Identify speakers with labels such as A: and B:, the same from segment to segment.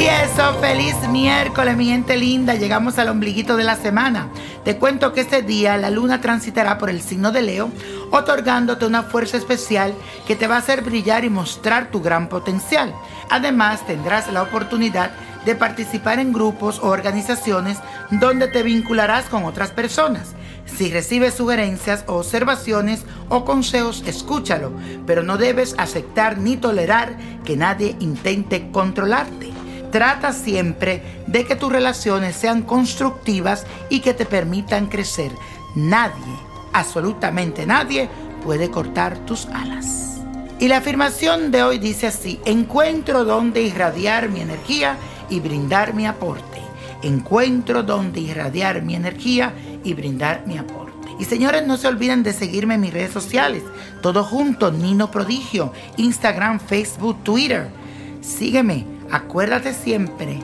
A: Y eso, feliz miércoles, mi gente linda. Llegamos al ombliguito de la semana. Te cuento que este día la luna transitará por el signo de Leo, otorgándote una fuerza especial que te va a hacer brillar y mostrar tu gran potencial. Además, tendrás la oportunidad de participar en grupos o organizaciones donde te vincularás con otras personas. Si recibes sugerencias observaciones o consejos, escúchalo, pero no debes aceptar ni tolerar que nadie intente controlarte. Trata siempre de que tus relaciones sean constructivas y que te permitan crecer. Nadie, absolutamente nadie, puede cortar tus alas. Y la afirmación de hoy dice así, encuentro donde irradiar mi energía y brindar mi aporte. Encuentro donde irradiar mi energía y brindar mi aporte. Y señores, no se olviden de seguirme en mis redes sociales. Todo junto, Nino Prodigio, Instagram, Facebook, Twitter. Sígueme acuérdate siempre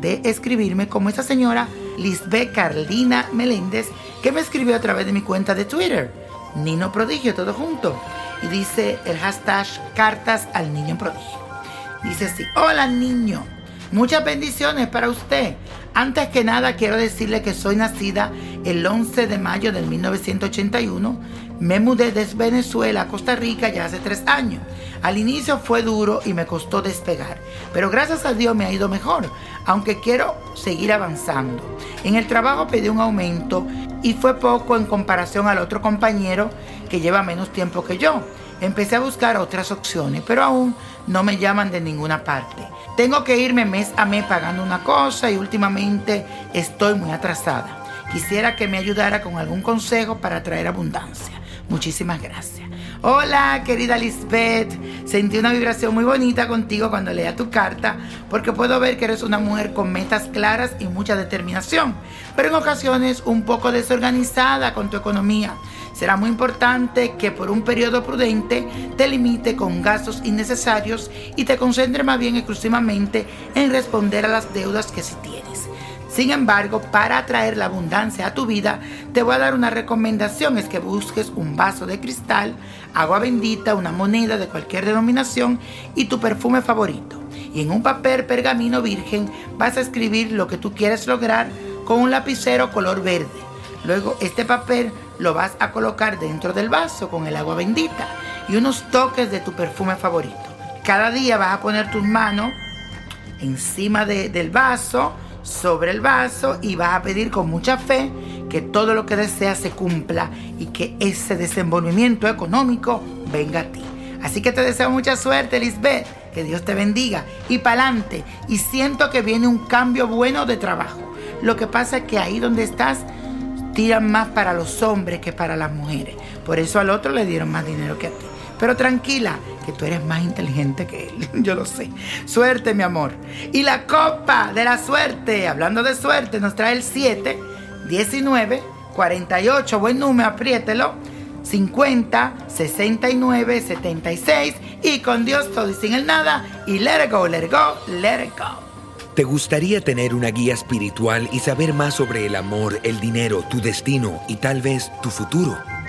A: de escribirme como esa señora Lisbeth Carlina Meléndez que me escribió a través de mi cuenta de Twitter, Nino Prodigio, todo junto. Y dice el hashtag cartas al niño prodigio. Dice así, hola niño, muchas bendiciones para usted. Antes que nada quiero decirle que soy nacida el 11 de mayo de 1981. Me mudé desde Venezuela a Costa Rica ya hace tres años. Al inicio fue duro y me costó despegar, pero gracias a Dios me ha ido mejor, aunque quiero seguir avanzando. En el trabajo pedí un aumento y fue poco en comparación al otro compañero que lleva menos tiempo que yo. Empecé a buscar otras opciones, pero aún no me llaman de ninguna parte. Tengo que irme mes a mes pagando una cosa y últimamente estoy muy atrasada. Quisiera que me ayudara con algún consejo para traer abundancia. Muchísimas gracias. Hola, querida Lisbeth. Sentí una vibración muy bonita contigo cuando leía tu carta, porque puedo ver que eres una mujer con metas claras y mucha determinación, pero en ocasiones un poco desorganizada con tu economía. Será muy importante que por un periodo prudente te limite con gastos innecesarios y te concentre más bien exclusivamente en responder a las deudas que sí tienes. Sin embargo, para atraer la abundancia a tu vida, te voy a dar una recomendación, es que busques un vaso de cristal, agua bendita, una moneda de cualquier denominación y tu perfume favorito. Y en un papel pergamino virgen vas a escribir lo que tú quieres lograr con un lapicero color verde. Luego este papel lo vas a colocar dentro del vaso con el agua bendita y unos toques de tu perfume favorito. Cada día vas a poner tus manos encima del vaso sobre el vaso y vas a pedir con mucha fe que todo lo que deseas se cumpla y que ese desenvolvimiento económico venga a ti. Así que te deseo mucha suerte, Lisbeth. Que Dios te bendiga y pa'lante. Y siento que viene un cambio bueno de trabajo. Lo que pasa es que ahí donde estás tiran más para los hombres que para las mujeres. Por eso al otro le dieron más dinero que a ti. Pero tranquila, que tú eres más inteligente que él. Yo lo sé. Suerte, mi amor. Y la copa de la suerte, hablando de suerte, nos trae el 7, 19, 48. Buen número, apriételo. 50, 69, 76. Y con Dios todo y sin el nada. Y let it go, let it go, let it go.
B: ¿Te gustaría tener una guía espiritual y saber más sobre el amor, el dinero, tu destino y tal vez tu futuro?